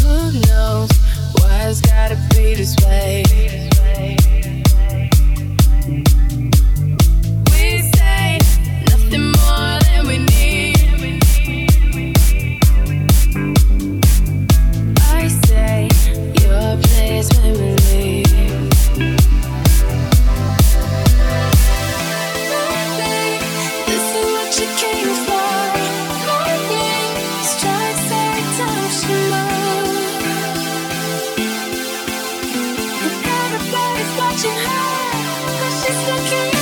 Who knows why it's gotta be this way? you high, but she's looking